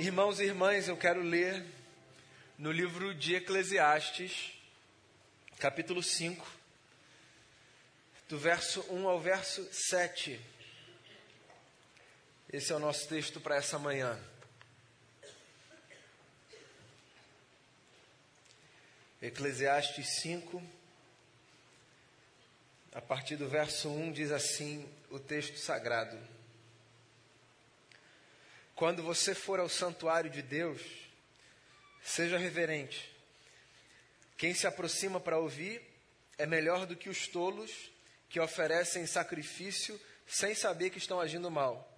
Irmãos e irmãs, eu quero ler no livro de Eclesiastes, capítulo 5, do verso 1 ao verso 7. Esse é o nosso texto para essa manhã. Eclesiastes 5, a partir do verso 1, diz assim o texto sagrado. Quando você for ao santuário de Deus, seja reverente. Quem se aproxima para ouvir é melhor do que os tolos que oferecem sacrifício sem saber que estão agindo mal.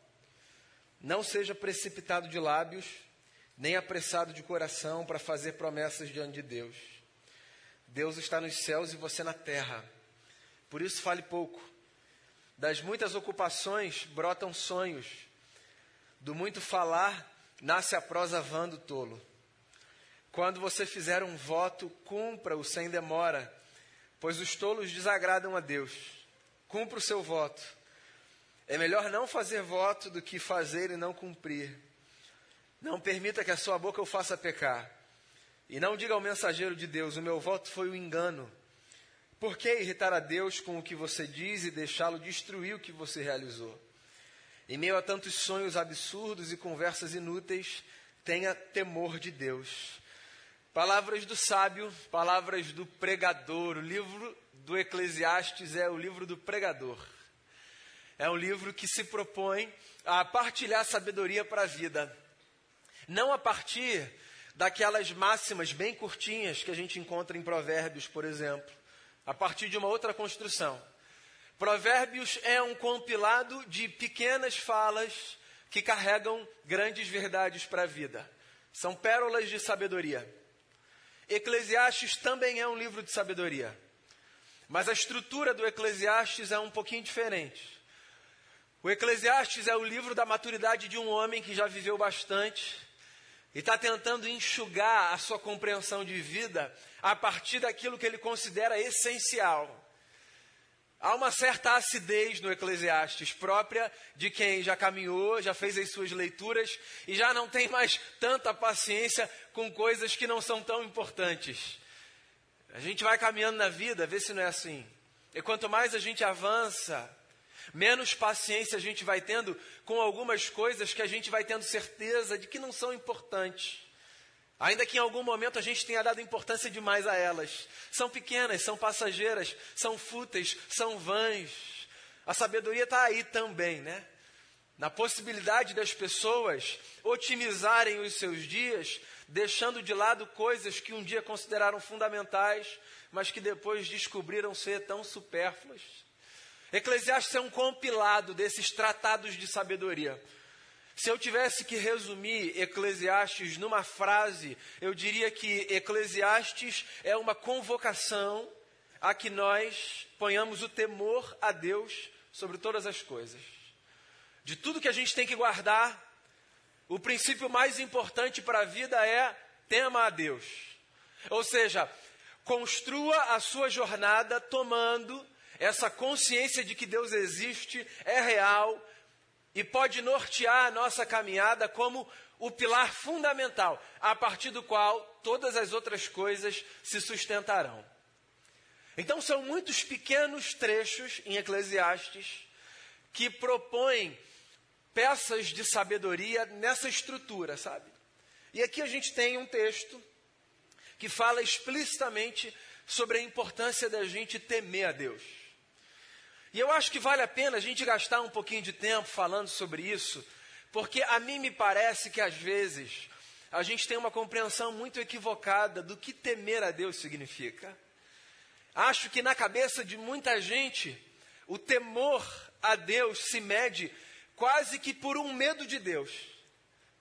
Não seja precipitado de lábios, nem apressado de coração para fazer promessas diante de Deus. Deus está nos céus e você na terra. Por isso fale pouco. Das muitas ocupações brotam sonhos do muito falar nasce a prosa vã do tolo. Quando você fizer um voto, cumpra-o sem demora, pois os tolos desagradam a Deus. Cumpra o seu voto. É melhor não fazer voto do que fazer e não cumprir. Não permita que a sua boca o faça pecar. E não diga ao mensageiro de Deus: O meu voto foi um engano. Por que irritar a Deus com o que você diz e deixá-lo destruir o que você realizou? Em meio a tantos sonhos absurdos e conversas inúteis, tenha temor de Deus. Palavras do sábio, palavras do pregador. O livro do Eclesiastes é o livro do pregador. É um livro que se propõe a partilhar sabedoria para a vida. Não a partir daquelas máximas bem curtinhas que a gente encontra em Provérbios, por exemplo, a partir de uma outra construção. Provérbios é um compilado de pequenas falas que carregam grandes verdades para a vida. São pérolas de sabedoria. Eclesiastes também é um livro de sabedoria. Mas a estrutura do Eclesiastes é um pouquinho diferente. O Eclesiastes é o livro da maturidade de um homem que já viveu bastante e está tentando enxugar a sua compreensão de vida a partir daquilo que ele considera essencial. Há uma certa acidez no Eclesiastes, própria de quem já caminhou, já fez as suas leituras e já não tem mais tanta paciência com coisas que não são tão importantes. A gente vai caminhando na vida, vê se não é assim. E quanto mais a gente avança, menos paciência a gente vai tendo com algumas coisas que a gente vai tendo certeza de que não são importantes. Ainda que em algum momento a gente tenha dado importância demais a elas. São pequenas, são passageiras, são fúteis, são vãs. A sabedoria está aí também, né? Na possibilidade das pessoas otimizarem os seus dias, deixando de lado coisas que um dia consideraram fundamentais, mas que depois descobriram ser tão supérfluas. Eclesiastes é um compilado desses tratados de sabedoria. Se eu tivesse que resumir Eclesiastes numa frase, eu diria que Eclesiastes é uma convocação a que nós ponhamos o temor a Deus sobre todas as coisas. De tudo que a gente tem que guardar, o princípio mais importante para a vida é tema a Deus. Ou seja, construa a sua jornada tomando essa consciência de que Deus existe, é real, e pode nortear a nossa caminhada como o pilar fundamental, a partir do qual todas as outras coisas se sustentarão. Então, são muitos pequenos trechos em Eclesiastes que propõem peças de sabedoria nessa estrutura, sabe? E aqui a gente tem um texto que fala explicitamente sobre a importância da gente temer a Deus. E eu acho que vale a pena a gente gastar um pouquinho de tempo falando sobre isso, porque a mim me parece que às vezes a gente tem uma compreensão muito equivocada do que temer a Deus significa. Acho que na cabeça de muita gente, o temor a Deus se mede quase que por um medo de Deus,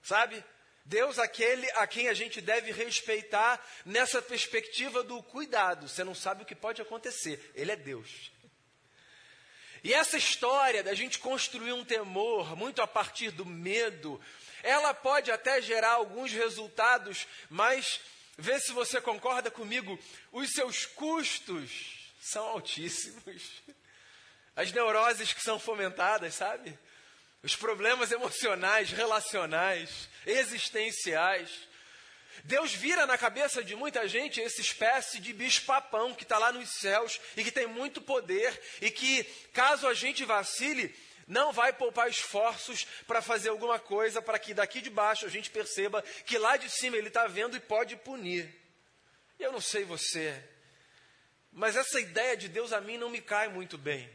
sabe? Deus, aquele a quem a gente deve respeitar nessa perspectiva do cuidado. Você não sabe o que pode acontecer, Ele é Deus. E essa história da gente construir um temor muito a partir do medo, ela pode até gerar alguns resultados, mas vê se você concorda comigo, os seus custos são altíssimos. As neuroses que são fomentadas, sabe? os problemas emocionais, relacionais, existenciais. Deus vira na cabeça de muita gente essa espécie de bicho-papão que está lá nos céus e que tem muito poder e que, caso a gente vacile, não vai poupar esforços para fazer alguma coisa para que daqui de baixo a gente perceba que lá de cima ele está vendo e pode punir. Eu não sei você, mas essa ideia de Deus a mim não me cai muito bem.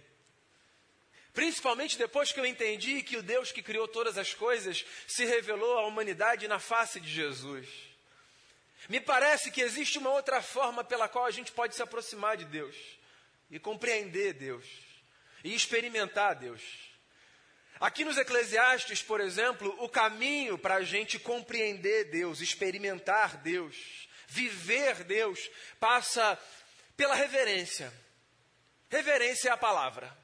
Principalmente depois que eu entendi que o Deus que criou todas as coisas se revelou à humanidade na face de Jesus. Me parece que existe uma outra forma pela qual a gente pode se aproximar de Deus e compreender Deus e experimentar Deus. Aqui nos Eclesiastes, por exemplo, o caminho para a gente compreender Deus, experimentar Deus, viver Deus, passa pela reverência. Reverência é a palavra.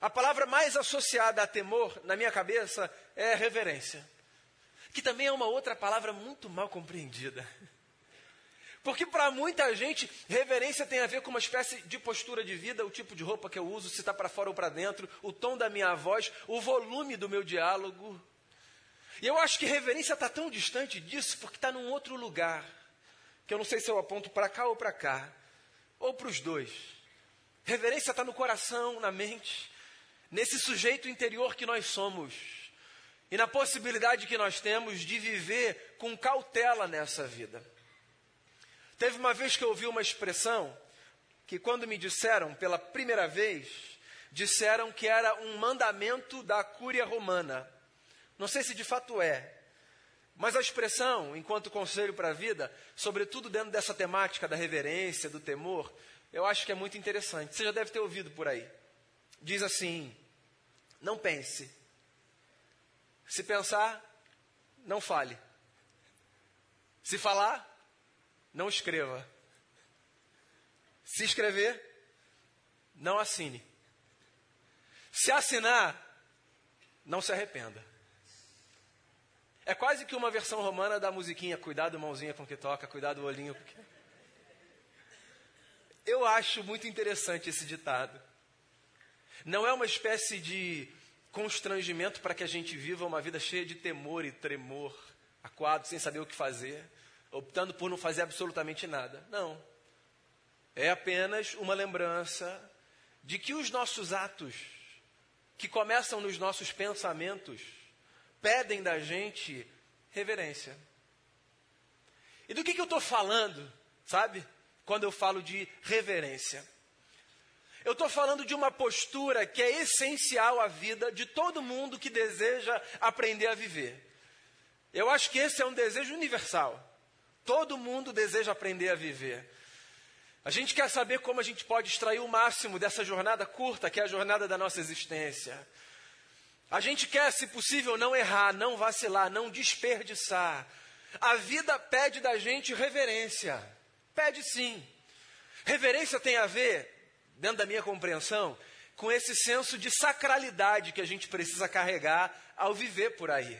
A palavra mais associada a temor na minha cabeça é reverência, que também é uma outra palavra muito mal compreendida. Porque para muita gente, reverência tem a ver com uma espécie de postura de vida, o tipo de roupa que eu uso, se está para fora ou para dentro, o tom da minha voz, o volume do meu diálogo. E eu acho que reverência está tão distante disso porque está num outro lugar, que eu não sei se eu aponto para cá ou para cá, ou para os dois. Reverência está no coração, na mente, nesse sujeito interior que nós somos e na possibilidade que nós temos de viver com cautela nessa vida. Teve uma vez que eu ouvi uma expressão que, quando me disseram pela primeira vez, disseram que era um mandamento da Cúria Romana. Não sei se de fato é, mas a expressão, enquanto conselho para a vida, sobretudo dentro dessa temática da reverência, do temor, eu acho que é muito interessante. Você já deve ter ouvido por aí. Diz assim: não pense. Se pensar, não fale. Se falar, não escreva. Se escrever, não assine. Se assinar, não se arrependa. É quase que uma versão romana da musiquinha, cuidado mãozinha com que toca, cuidado olhinho com que... Eu acho muito interessante esse ditado. Não é uma espécie de constrangimento para que a gente viva uma vida cheia de temor e tremor, aquado, sem saber o que fazer, optando por não fazer absolutamente nada. Não. É apenas uma lembrança de que os nossos atos, que começam nos nossos pensamentos, pedem da gente reverência. E do que, que eu estou falando, sabe? Quando eu falo de reverência. Eu estou falando de uma postura que é essencial à vida de todo mundo que deseja aprender a viver. Eu acho que esse é um desejo universal. Todo mundo deseja aprender a viver. A gente quer saber como a gente pode extrair o máximo dessa jornada curta, que é a jornada da nossa existência. A gente quer, se possível, não errar, não vacilar, não desperdiçar. A vida pede da gente reverência. Pede sim. Reverência tem a ver dentro da minha compreensão, com esse senso de sacralidade que a gente precisa carregar ao viver por aí.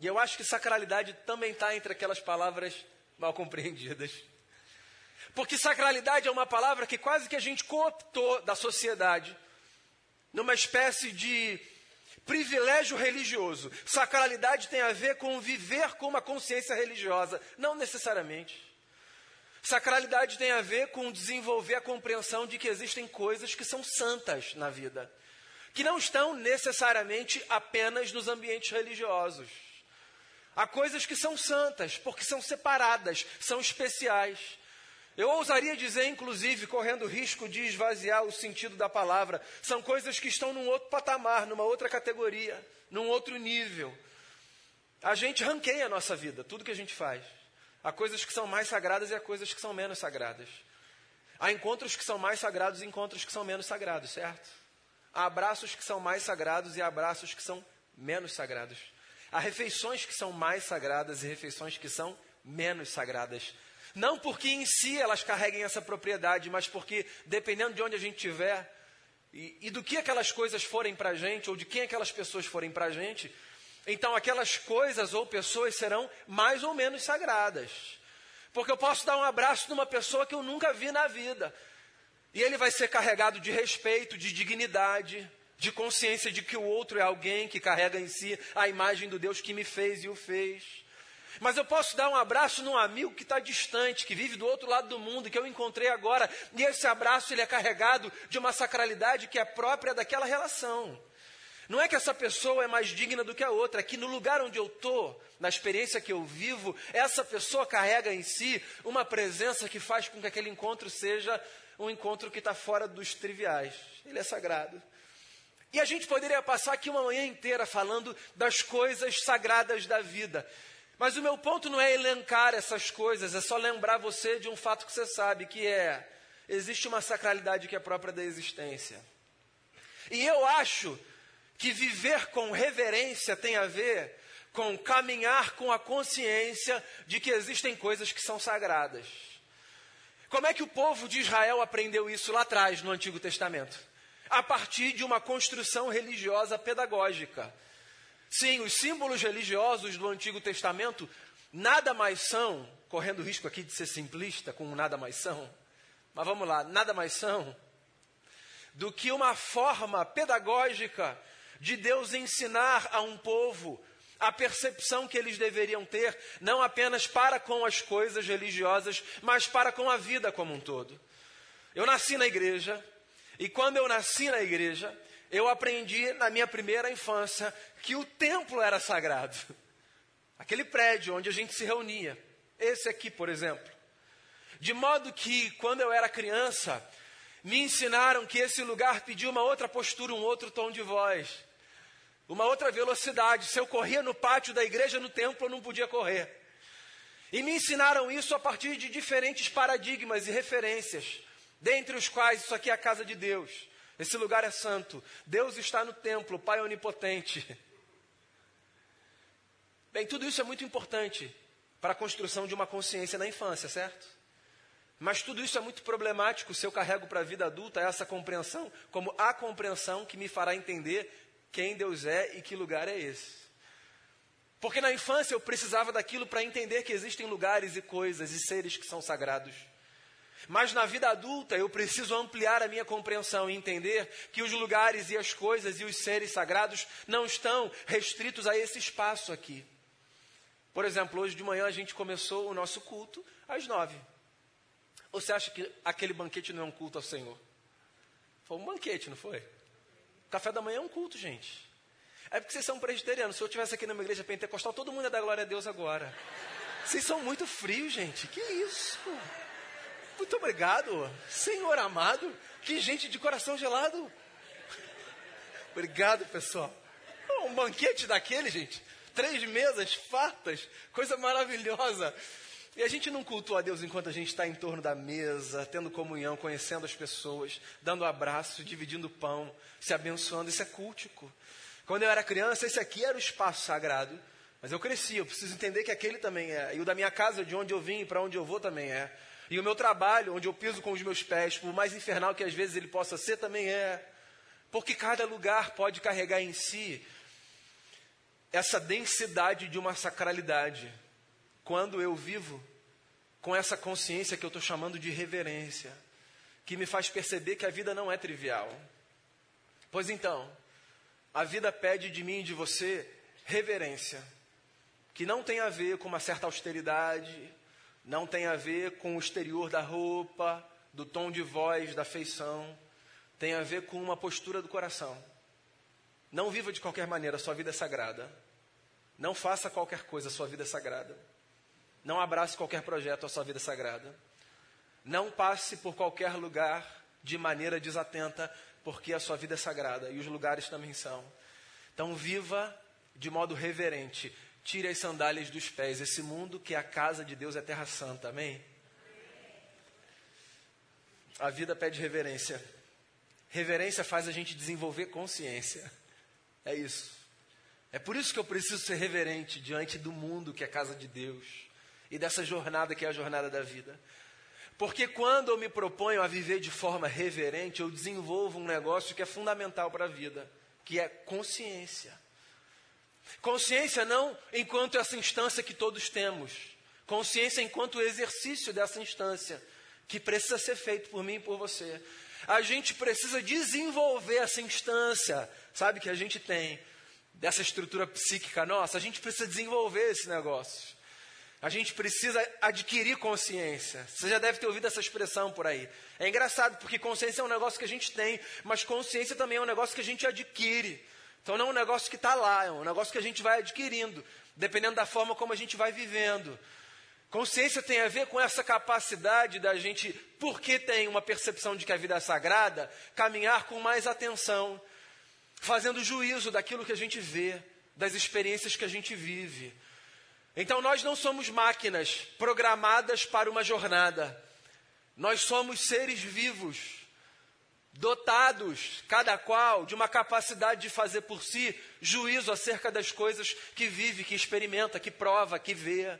E eu acho que sacralidade também está entre aquelas palavras mal compreendidas. Porque sacralidade é uma palavra que quase que a gente cooptou da sociedade, numa espécie de privilégio religioso. Sacralidade tem a ver com viver com uma consciência religiosa, não necessariamente. Sacralidade tem a ver com desenvolver a compreensão de que existem coisas que são santas na vida, que não estão necessariamente apenas nos ambientes religiosos. Há coisas que são santas, porque são separadas, são especiais. Eu ousaria dizer, inclusive, correndo risco de esvaziar o sentido da palavra, são coisas que estão num outro patamar, numa outra categoria, num outro nível. A gente ranqueia a nossa vida, tudo que a gente faz. Há coisas que são mais sagradas e há coisas que são menos sagradas. Há encontros que são mais sagrados e encontros que são menos sagrados, certo? Há abraços que são mais sagrados e abraços que são menos sagrados. Há refeições que são mais sagradas e refeições que são menos sagradas. Não porque em si elas carreguem essa propriedade, mas porque, dependendo de onde a gente estiver e, e do que aquelas coisas forem para a gente, ou de quem aquelas pessoas forem para a gente, então aquelas coisas ou pessoas serão mais ou menos sagradas. Porque eu posso dar um abraço numa pessoa que eu nunca vi na vida. E ele vai ser carregado de respeito, de dignidade, de consciência de que o outro é alguém que carrega em si a imagem do Deus que me fez e o fez. Mas eu posso dar um abraço num amigo que está distante, que vive do outro lado do mundo, que eu encontrei agora, e esse abraço ele é carregado de uma sacralidade que é própria daquela relação. Não é que essa pessoa é mais digna do que a outra, é que no lugar onde eu estou, na experiência que eu vivo, essa pessoa carrega em si uma presença que faz com que aquele encontro seja um encontro que está fora dos triviais. Ele é sagrado. E a gente poderia passar aqui uma manhã inteira falando das coisas sagradas da vida. Mas o meu ponto não é elencar essas coisas, é só lembrar você de um fato que você sabe, que é: existe uma sacralidade que é própria da existência. E eu acho que viver com reverência tem a ver com caminhar com a consciência de que existem coisas que são sagradas. Como é que o povo de Israel aprendeu isso lá atrás, no Antigo Testamento? A partir de uma construção religiosa pedagógica. Sim, os símbolos religiosos do Antigo Testamento nada mais são, correndo o risco aqui de ser simplista com nada mais são, mas vamos lá, nada mais são do que uma forma pedagógica de Deus ensinar a um povo a percepção que eles deveriam ter, não apenas para com as coisas religiosas, mas para com a vida como um todo. Eu nasci na igreja, e quando eu nasci na igreja, eu aprendi na minha primeira infância que o templo era sagrado. Aquele prédio onde a gente se reunia. Esse aqui, por exemplo. De modo que, quando eu era criança, me ensinaram que esse lugar pedia uma outra postura, um outro tom de voz uma outra velocidade. Se eu corria no pátio da igreja, no templo, eu não podia correr. E me ensinaram isso a partir de diferentes paradigmas e referências, dentre os quais isso aqui é a casa de Deus. Esse lugar é santo. Deus está no templo, Pai onipotente. Bem, tudo isso é muito importante para a construção de uma consciência na infância, certo? Mas tudo isso é muito problemático se eu carrego para a vida adulta essa compreensão como a compreensão que me fará entender quem Deus é e que lugar é esse. Porque na infância eu precisava daquilo para entender que existem lugares e coisas e seres que são sagrados. Mas na vida adulta eu preciso ampliar a minha compreensão e entender que os lugares e as coisas e os seres sagrados não estão restritos a esse espaço aqui. Por exemplo, hoje de manhã a gente começou o nosso culto às nove. Você acha que aquele banquete não é um culto ao Senhor? Foi um banquete, não foi? Café da manhã é um culto, gente. É porque vocês são presbiterianos. Se eu estivesse aqui numa igreja pentecostal, todo mundo ia dar glória a Deus agora. Vocês são muito frios, gente. Que isso? Muito obrigado. Senhor amado. Que gente de coração gelado. Obrigado, pessoal. Um banquete daquele, gente. Três mesas fartas. Coisa maravilhosa. E a gente não cultua a Deus enquanto a gente está em torno da mesa, tendo comunhão, conhecendo as pessoas, dando abraço, dividindo pão, se abençoando. Isso é cultico. Quando eu era criança, esse aqui era o espaço sagrado. Mas eu cresci, eu preciso entender que aquele também é. E o da minha casa, de onde eu vim e para onde eu vou, também é. E o meu trabalho, onde eu piso com os meus pés, por mais infernal que às vezes ele possa ser, também é. Porque cada lugar pode carregar em si essa densidade de uma sacralidade quando eu vivo com essa consciência que eu estou chamando de reverência, que me faz perceber que a vida não é trivial. Pois então, a vida pede de mim e de você reverência, que não tem a ver com uma certa austeridade, não tem a ver com o exterior da roupa, do tom de voz, da feição, tem a ver com uma postura do coração. Não viva de qualquer maneira, sua vida é sagrada. Não faça qualquer coisa, sua vida é sagrada. Não abrace qualquer projeto à sua vida sagrada. Não passe por qualquer lugar de maneira desatenta, porque a sua vida é sagrada e os lugares também são. Então, viva de modo reverente. Tire as sandálias dos pés. Esse mundo que é a casa de Deus é terra santa. Amém? A vida pede reverência. Reverência faz a gente desenvolver consciência. É isso. É por isso que eu preciso ser reverente diante do mundo que é a casa de Deus e dessa jornada que é a jornada da vida. Porque quando eu me proponho a viver de forma reverente, eu desenvolvo um negócio que é fundamental para a vida, que é consciência. Consciência não enquanto essa instância que todos temos, consciência enquanto exercício dessa instância, que precisa ser feito por mim e por você. a gente precisa desenvolver essa instância, sabe, que a gente tem, dessa estrutura psíquica nossa, a gente precisa desenvolver esse negócio. A gente precisa adquirir consciência. Você já deve ter ouvido essa expressão por aí. É engraçado, porque consciência é um negócio que a gente tem, mas consciência também é um negócio que a gente adquire. Então não é um negócio que está lá, é um negócio que a gente vai adquirindo, dependendo da forma como a gente vai vivendo. Consciência tem a ver com essa capacidade da gente, porque tem uma percepção de que a vida é sagrada, caminhar com mais atenção, fazendo juízo daquilo que a gente vê, das experiências que a gente vive. Então nós não somos máquinas programadas para uma jornada. Nós somos seres vivos, dotados, cada qual, de uma capacidade de fazer por si juízo acerca das coisas que vive, que experimenta, que prova, que vê.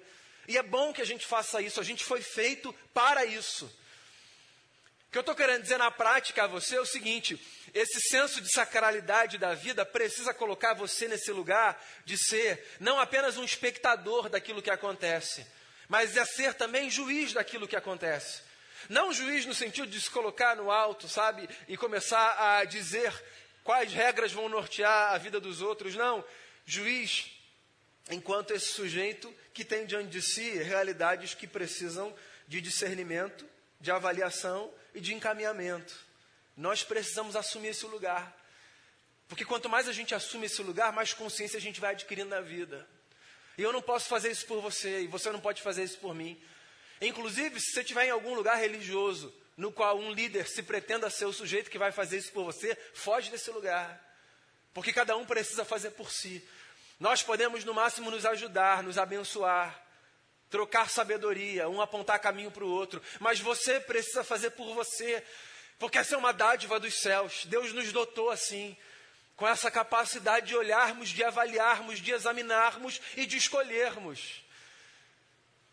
E é bom que a gente faça isso, a gente foi feito para isso. O que eu estou querendo dizer na prática a você é o seguinte: esse senso de sacralidade da vida precisa colocar você nesse lugar de ser não apenas um espectador daquilo que acontece, mas é ser também juiz daquilo que acontece. Não juiz no sentido de se colocar no alto, sabe, e começar a dizer quais regras vão nortear a vida dos outros. Não. Juiz enquanto esse sujeito que tem diante de si realidades que precisam de discernimento, de avaliação e de encaminhamento. Nós precisamos assumir esse lugar. Porque quanto mais a gente assume esse lugar, mais consciência a gente vai adquirindo na vida. E eu não posso fazer isso por você, e você não pode fazer isso por mim. Inclusive, se você estiver em algum lugar religioso, no qual um líder se pretenda ser o sujeito que vai fazer isso por você, foge desse lugar. Porque cada um precisa fazer por si. Nós podemos, no máximo, nos ajudar, nos abençoar, trocar sabedoria, um apontar caminho para o outro. Mas você precisa fazer por você. Porque essa é uma dádiva dos céus. Deus nos dotou assim, com essa capacidade de olharmos, de avaliarmos, de examinarmos e de escolhermos.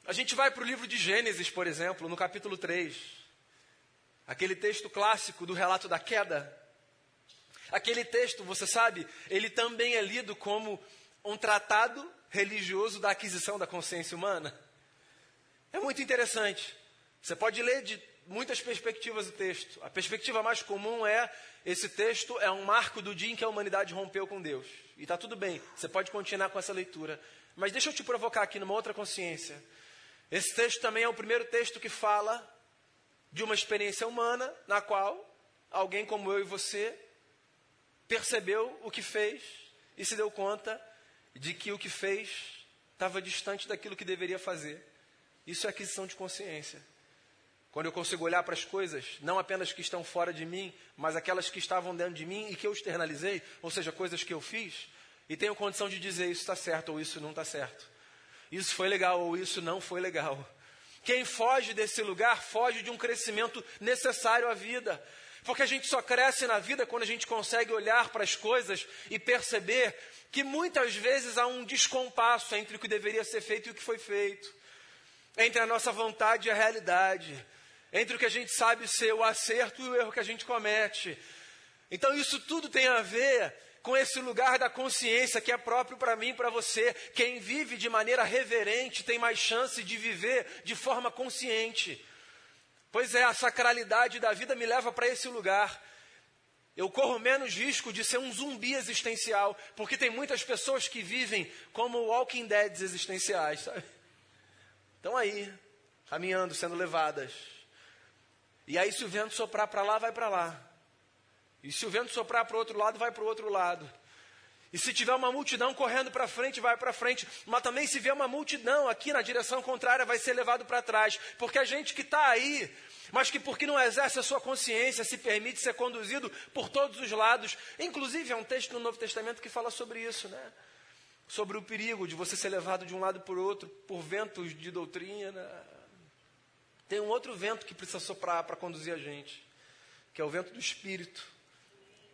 A gente vai para o livro de Gênesis, por exemplo, no capítulo 3. Aquele texto clássico do relato da queda. Aquele texto, você sabe, ele também é lido como um tratado religioso da aquisição da consciência humana. É muito interessante. Você pode ler de muitas perspectivas o texto. A perspectiva mais comum é: esse texto é um marco do dia em que a humanidade rompeu com Deus. E está tudo bem, você pode continuar com essa leitura. Mas deixa eu te provocar aqui numa outra consciência. Esse texto também é o primeiro texto que fala de uma experiência humana na qual alguém como eu e você percebeu o que fez e se deu conta de que o que fez estava distante daquilo que deveria fazer. Isso é aquisição de consciência. Quando eu consigo olhar para as coisas, não apenas que estão fora de mim, mas aquelas que estavam dentro de mim e que eu externalizei, ou seja, coisas que eu fiz, e tenho condição de dizer isso está certo ou isso não está certo. Isso foi legal ou isso não foi legal. Quem foge desse lugar foge de um crescimento necessário à vida. Porque a gente só cresce na vida quando a gente consegue olhar para as coisas e perceber que muitas vezes há um descompasso entre o que deveria ser feito e o que foi feito, entre a nossa vontade e a realidade entre o que a gente sabe ser o acerto e o erro que a gente comete. Então, isso tudo tem a ver com esse lugar da consciência que é próprio para mim e para você. Quem vive de maneira reverente tem mais chance de viver de forma consciente. Pois é, a sacralidade da vida me leva para esse lugar. Eu corro menos risco de ser um zumbi existencial, porque tem muitas pessoas que vivem como walking deads existenciais, sabe? Estão aí, caminhando, sendo levadas. E aí, se o vento soprar para lá, vai para lá. E se o vento soprar para o outro lado, vai para o outro lado. E se tiver uma multidão correndo para frente, vai para frente. Mas também, se vier uma multidão aqui na direção contrária, vai ser levado para trás. Porque a gente que está aí, mas que porque não exerce a sua consciência, se permite ser conduzido por todos os lados. Inclusive, é um texto no Novo Testamento que fala sobre isso, né? Sobre o perigo de você ser levado de um lado para o outro por ventos de doutrina, tem um outro vento que precisa soprar para conduzir a gente, que é o vento do Espírito,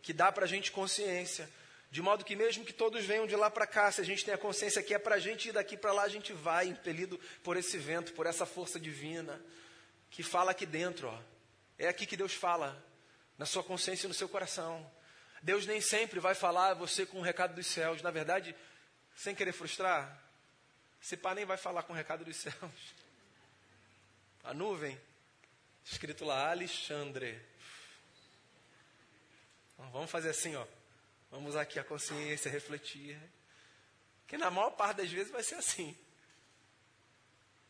que dá para a gente consciência. De modo que, mesmo que todos venham de lá para cá, se a gente tem a consciência que é para a gente ir daqui para lá, a gente vai, impelido por esse vento, por essa força divina, que fala aqui dentro. Ó. É aqui que Deus fala, na sua consciência e no seu coração. Deus nem sempre vai falar a você com o recado dos céus. Na verdade, sem querer frustrar, esse pai nem vai falar com o recado dos céus a nuvem, escrito lá Alexandre. Então, vamos fazer assim, ó. Vamos usar aqui a consciência, refletir. Que na maior parte das vezes vai ser assim.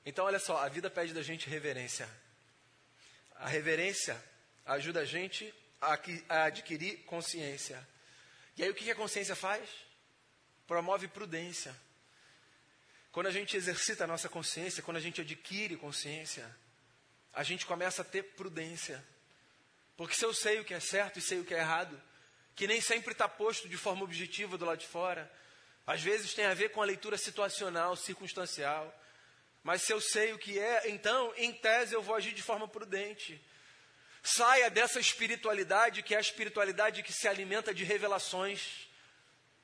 Então, olha só, a vida pede da gente reverência. A reverência ajuda a gente a adquirir consciência. E aí, o que a consciência faz? Promove prudência. Quando a gente exercita a nossa consciência, quando a gente adquire consciência, a gente começa a ter prudência. Porque se eu sei o que é certo e sei o que é errado, que nem sempre está posto de forma objetiva do lado de fora, às vezes tem a ver com a leitura situacional, circunstancial. Mas se eu sei o que é, então, em tese, eu vou agir de forma prudente. Saia dessa espiritualidade, que é a espiritualidade que se alimenta de revelações,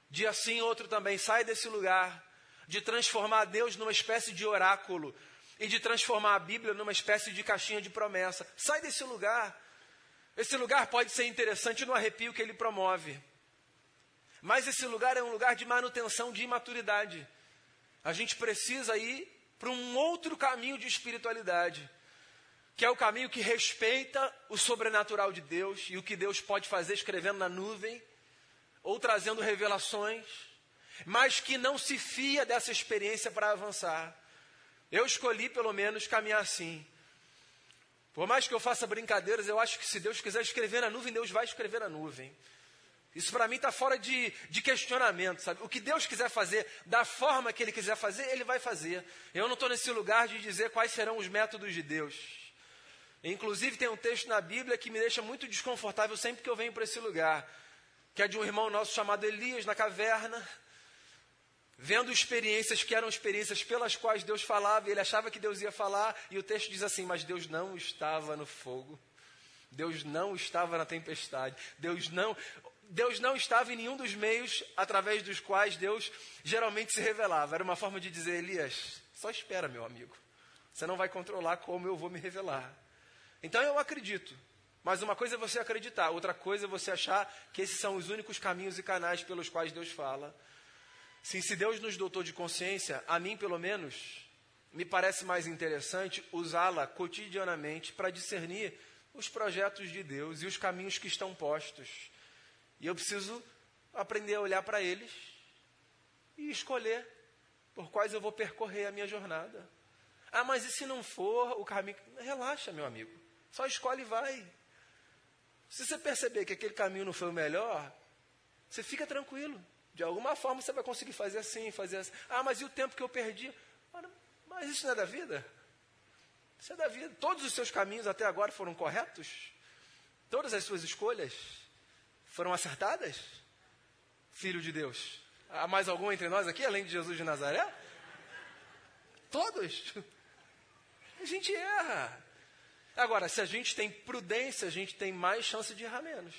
de assim outro também. Saia desse lugar, de transformar Deus numa espécie de oráculo e de transformar a Bíblia numa espécie de caixinha de promessa. Sai desse lugar. Esse lugar pode ser interessante no arrepio que ele promove. Mas esse lugar é um lugar de manutenção de imaturidade. A gente precisa ir para um outro caminho de espiritualidade, que é o caminho que respeita o sobrenatural de Deus e o que Deus pode fazer escrevendo na nuvem ou trazendo revelações, mas que não se fia dessa experiência para avançar. Eu escolhi, pelo menos, caminhar assim. Por mais que eu faça brincadeiras, eu acho que se Deus quiser escrever na nuvem, Deus vai escrever na nuvem. Isso para mim está fora de, de questionamento, sabe? O que Deus quiser fazer, da forma que Ele quiser fazer, Ele vai fazer. Eu não estou nesse lugar de dizer quais serão os métodos de Deus. Inclusive, tem um texto na Bíblia que me deixa muito desconfortável sempre que eu venho para esse lugar, que é de um irmão nosso chamado Elias, na caverna, vendo experiências que eram experiências pelas quais Deus falava, e ele achava que Deus ia falar, e o texto diz assim: Mas Deus não estava no fogo. Deus não estava na tempestade. Deus não. Deus não estava em nenhum dos meios através dos quais Deus geralmente se revelava. Era uma forma de dizer, Elias, só espera, meu amigo. Você não vai controlar como eu vou me revelar. Então eu acredito. Mas uma coisa é você acreditar, outra coisa é você achar que esses são os únicos caminhos e canais pelos quais Deus fala. Sim, se Deus nos dotou de consciência, a mim pelo menos, me parece mais interessante usá-la cotidianamente para discernir os projetos de Deus e os caminhos que estão postos. E eu preciso aprender a olhar para eles e escolher por quais eu vou percorrer a minha jornada. Ah, mas e se não for o caminho? Relaxa, meu amigo. Só escolhe e vai. Se você perceber que aquele caminho não foi o melhor, você fica tranquilo. De alguma forma você vai conseguir fazer assim, fazer assim. Ah, mas e o tempo que eu perdi? Mas isso não é da vida? Isso é da vida. Todos os seus caminhos até agora foram corretos? Todas as suas escolhas? foram acertadas? Filho de Deus. Há mais algum entre nós aqui, além de Jesus de Nazaré? Todos. A gente erra. Agora, se a gente tem prudência, a gente tem mais chance de errar menos.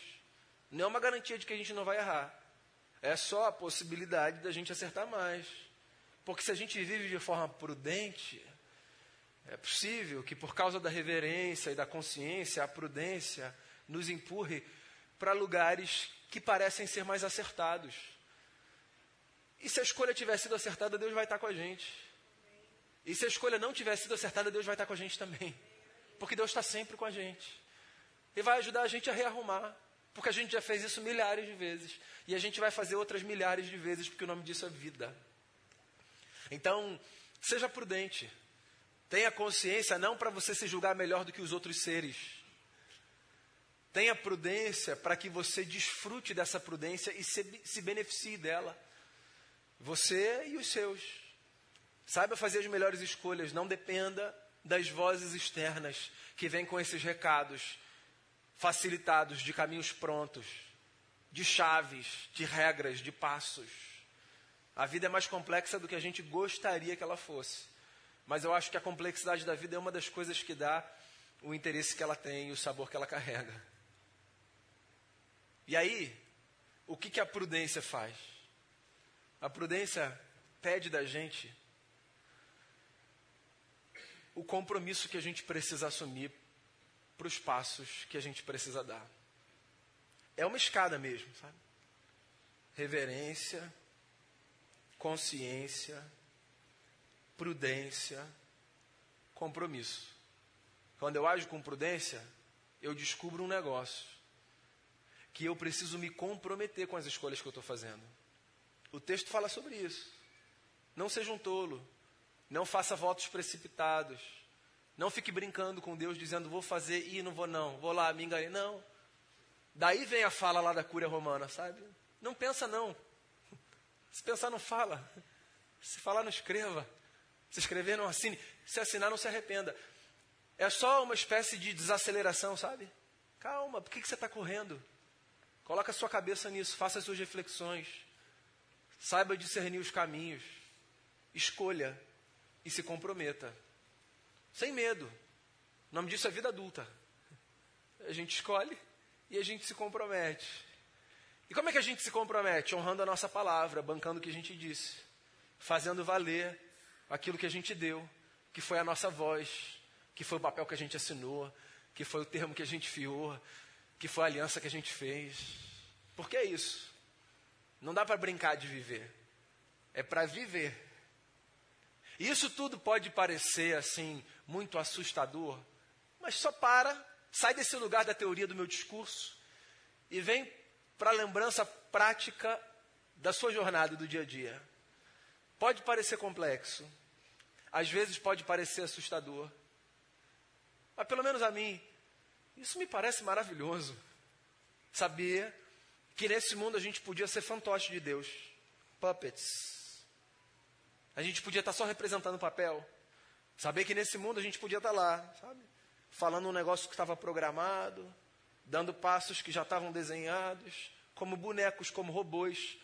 Não é uma garantia de que a gente não vai errar. É só a possibilidade da gente acertar mais. Porque se a gente vive de forma prudente, é possível que por causa da reverência e da consciência, a prudência nos empurre para lugares que parecem ser mais acertados. E se a escolha tiver sido acertada, Deus vai estar com a gente. E se a escolha não tiver sido acertada, Deus vai estar com a gente também. Porque Deus está sempre com a gente. E vai ajudar a gente a rearrumar. Porque a gente já fez isso milhares de vezes. E a gente vai fazer outras milhares de vezes, porque o nome disso é vida. Então, seja prudente. Tenha consciência, não para você se julgar melhor do que os outros seres Tenha prudência para que você desfrute dessa prudência e se, se beneficie dela. Você e os seus. Saiba fazer as melhores escolhas, não dependa das vozes externas que vêm com esses recados facilitados de caminhos prontos, de chaves, de regras, de passos. A vida é mais complexa do que a gente gostaria que ela fosse. Mas eu acho que a complexidade da vida é uma das coisas que dá o interesse que ela tem e o sabor que ela carrega. E aí, o que, que a prudência faz? A prudência pede da gente o compromisso que a gente precisa assumir para os passos que a gente precisa dar. É uma escada mesmo, sabe? Reverência, consciência, prudência, compromisso. Quando eu ajo com prudência, eu descubro um negócio que eu preciso me comprometer com as escolhas que eu estou fazendo. O texto fala sobre isso. Não seja um tolo. Não faça votos precipitados. Não fique brincando com Deus dizendo vou fazer e não vou não. Vou lá, me enganei. Não. Daí vem a fala lá da cúria romana, sabe? Não pensa não. Se pensar, não fala. Se falar, não escreva. Se escrever, não assine. Se assinar, não se arrependa. É só uma espécie de desaceleração, sabe? Calma, por que, que você está correndo? Coloca a sua cabeça nisso, faça as suas reflexões. Saiba discernir os caminhos. Escolha e se comprometa. Sem medo. O nome disso é vida adulta. A gente escolhe e a gente se compromete. E como é que a gente se compromete? Honrando a nossa palavra, bancando o que a gente disse, fazendo valer aquilo que a gente deu, que foi a nossa voz, que foi o papel que a gente assinou, que foi o termo que a gente fiou, que foi a aliança que a gente fez. Porque é isso. Não dá para brincar de viver. É para viver. Isso tudo pode parecer assim muito assustador, mas só para Sai desse lugar da teoria do meu discurso e vem para a lembrança prática da sua jornada do dia a dia. Pode parecer complexo, às vezes pode parecer assustador, mas pelo menos a mim, isso me parece maravilhoso. Saber que nesse mundo a gente podia ser fantoche de Deus, puppets. A gente podia estar só representando o papel. Saber que nesse mundo a gente podia estar lá, sabe? falando um negócio que estava programado, dando passos que já estavam desenhados, como bonecos, como robôs,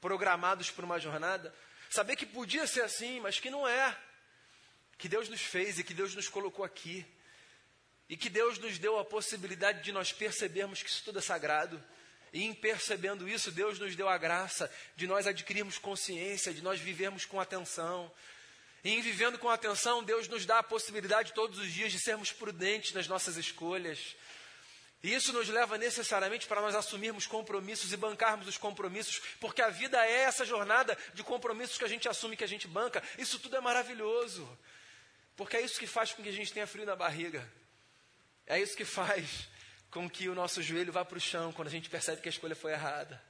programados para uma jornada. Saber que podia ser assim, mas que não é. Que Deus nos fez e que Deus nos colocou aqui. E que Deus nos deu a possibilidade de nós percebermos que isso tudo é sagrado. E em percebendo isso, Deus nos deu a graça de nós adquirirmos consciência, de nós vivermos com atenção, e em vivendo com atenção, Deus nos dá a possibilidade todos os dias de sermos prudentes nas nossas escolhas. E isso nos leva necessariamente para nós assumirmos compromissos e bancarmos os compromissos, porque a vida é essa jornada de compromissos que a gente assume, que a gente banca. Isso tudo é maravilhoso, porque é isso que faz com que a gente tenha frio na barriga. É isso que faz com que o nosso joelho vá para o chão quando a gente percebe que a escolha foi errada.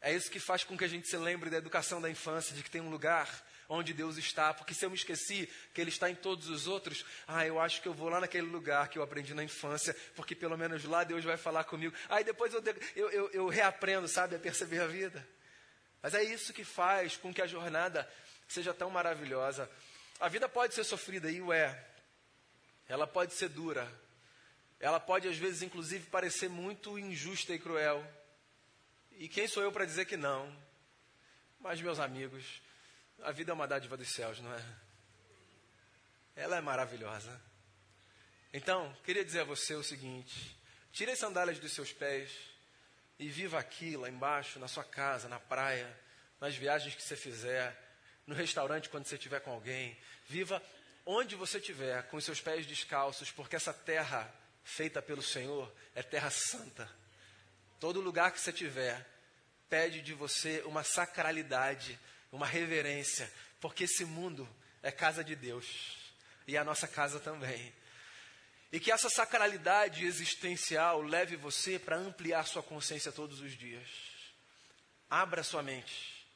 É isso que faz com que a gente se lembre da educação da infância, de que tem um lugar onde Deus está, porque se eu me esqueci que Ele está em todos os outros, ah, eu acho que eu vou lá naquele lugar que eu aprendi na infância, porque pelo menos lá Deus vai falar comigo. Aí depois eu, eu, eu, eu reaprendo, sabe, a perceber a vida. Mas é isso que faz com que a jornada seja tão maravilhosa. A vida pode ser sofrida, e o é. Ela pode ser dura. Ela pode, às vezes, inclusive, parecer muito injusta e cruel. E quem sou eu para dizer que não? Mas, meus amigos, a vida é uma dádiva dos céus, não é? Ela é maravilhosa. Então, queria dizer a você o seguinte: tire as sandálias dos seus pés e viva aqui, lá embaixo, na sua casa, na praia, nas viagens que você fizer, no restaurante quando você estiver com alguém. Viva onde você estiver, com os seus pés descalços, porque essa terra feita pelo Senhor é terra santa. Todo lugar que você estiver pede de você uma sacralidade uma reverência, porque esse mundo é casa de Deus e a nossa casa também. E que essa sacralidade existencial leve você para ampliar sua consciência todos os dias. Abra sua mente,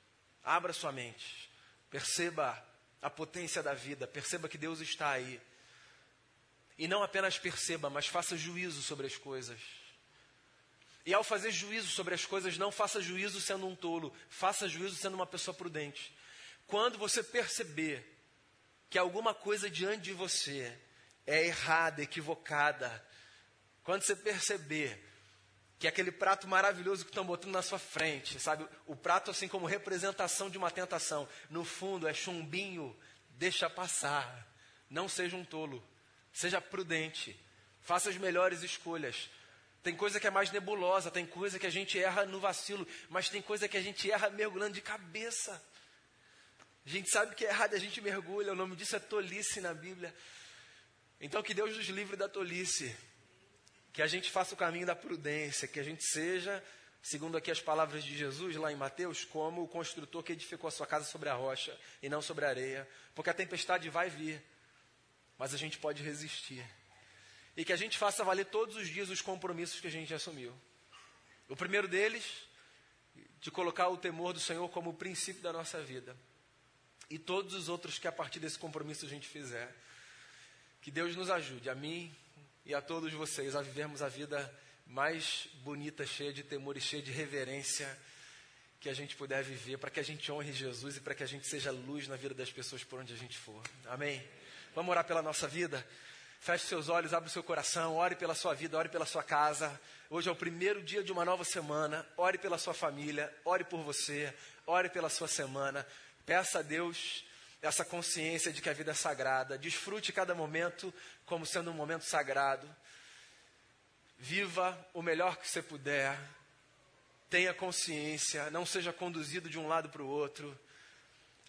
abra sua mente, perceba a potência da vida, perceba que Deus está aí. E não apenas perceba, mas faça juízo sobre as coisas. E ao fazer juízo sobre as coisas, não faça juízo sendo um tolo, faça juízo sendo uma pessoa prudente. Quando você perceber que alguma coisa diante de você é errada, equivocada, quando você perceber que aquele prato maravilhoso que estão botando na sua frente, sabe, o prato assim como representação de uma tentação, no fundo é chumbinho, deixa passar. Não seja um tolo, seja prudente, faça as melhores escolhas, tem coisa que é mais nebulosa, tem coisa que a gente erra no vacilo, mas tem coisa que a gente erra mergulhando de cabeça. A gente sabe que é errado, a gente mergulha, o nome disso é tolice na Bíblia. Então que Deus nos livre da tolice, que a gente faça o caminho da prudência, que a gente seja, segundo aqui as palavras de Jesus lá em Mateus, como o construtor que edificou a sua casa sobre a rocha e não sobre a areia, porque a tempestade vai vir, mas a gente pode resistir e que a gente faça valer todos os dias os compromissos que a gente assumiu. O primeiro deles, de colocar o temor do Senhor como o princípio da nossa vida. E todos os outros que a partir desse compromisso a gente fizer. Que Deus nos ajude, a mim e a todos vocês, a vivermos a vida mais bonita, cheia de temor e cheia de reverência que a gente puder viver, para que a gente honre Jesus e para que a gente seja luz na vida das pessoas por onde a gente for. Amém? Vamos orar pela nossa vida? Feche seus olhos, abre o seu coração, ore pela sua vida, ore pela sua casa. Hoje é o primeiro dia de uma nova semana. Ore pela sua família, ore por você, ore pela sua semana. Peça a Deus essa consciência de que a vida é sagrada. Desfrute cada momento como sendo um momento sagrado. Viva o melhor que você puder. Tenha consciência, não seja conduzido de um lado para o outro.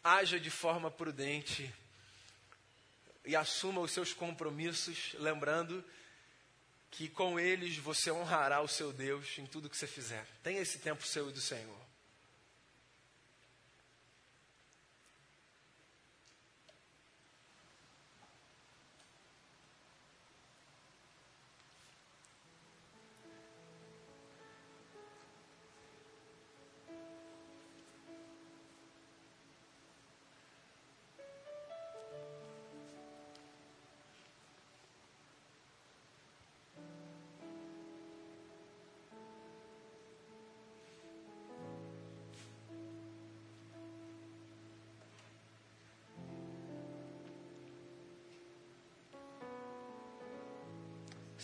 Haja de forma prudente e assuma os seus compromissos, lembrando que com eles você honrará o seu Deus em tudo que você fizer. Tenha esse tempo seu e do Senhor.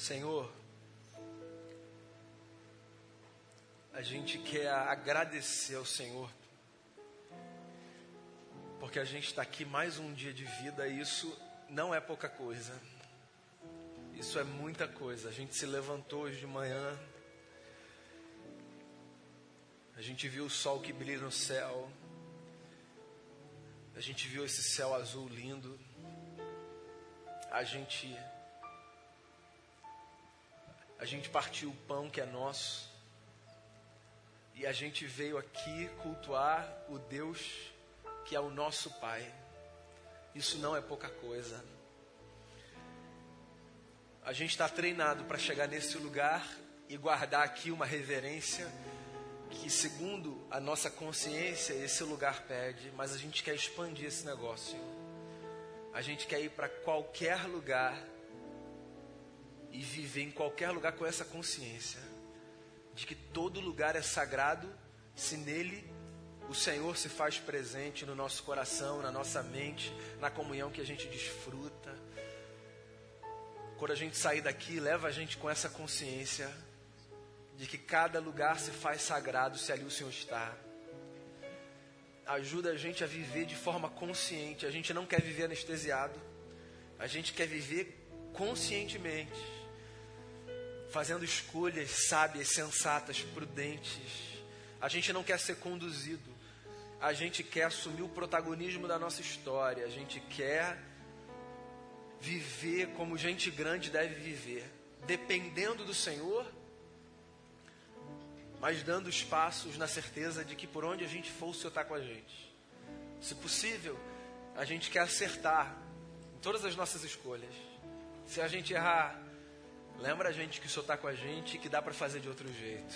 Senhor, a gente quer agradecer ao Senhor, porque a gente está aqui mais um dia de vida e isso não é pouca coisa, isso é muita coisa. A gente se levantou hoje de manhã, a gente viu o sol que brilha no céu, a gente viu esse céu azul lindo, a gente a gente partiu o pão que é nosso e a gente veio aqui cultuar o Deus que é o nosso Pai. Isso não é pouca coisa. A gente está treinado para chegar nesse lugar e guardar aqui uma reverência que, segundo a nossa consciência, esse lugar pede, mas a gente quer expandir esse negócio. A gente quer ir para qualquer lugar e viver em qualquer lugar com essa consciência de que todo lugar é sagrado se nele o Senhor se faz presente no nosso coração, na nossa mente, na comunhão que a gente desfruta. Quando a gente sair daqui, leva a gente com essa consciência de que cada lugar se faz sagrado se ali o Senhor está. Ajuda a gente a viver de forma consciente. A gente não quer viver anestesiado. A gente quer viver conscientemente fazendo escolhas sábias, sensatas, prudentes. A gente não quer ser conduzido. A gente quer assumir o protagonismo da nossa história. A gente quer viver como gente grande deve viver, dependendo do Senhor, mas dando os passos na certeza de que por onde a gente for, o Senhor está com a gente. Se possível, a gente quer acertar em todas as nossas escolhas. Se a gente errar, Lembra a gente que o Senhor está com a gente e que dá para fazer de outro jeito.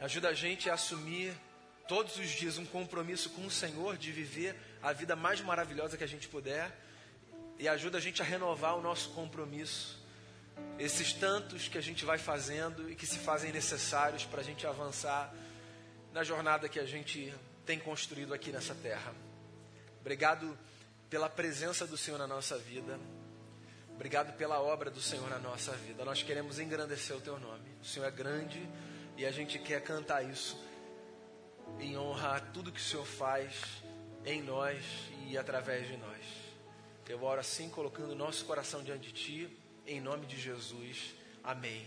Ajuda a gente a assumir todos os dias um compromisso com o Senhor de viver a vida mais maravilhosa que a gente puder. E ajuda a gente a renovar o nosso compromisso. Esses tantos que a gente vai fazendo e que se fazem necessários para a gente avançar na jornada que a gente tem construído aqui nessa terra. Obrigado pela presença do Senhor na nossa vida. Obrigado pela obra do Senhor na nossa vida. Nós queremos engrandecer o teu nome. O Senhor é grande e a gente quer cantar isso em honra a tudo que o Senhor faz em nós e através de nós. Eu oro assim, colocando nosso coração diante de Ti, em nome de Jesus. Amém.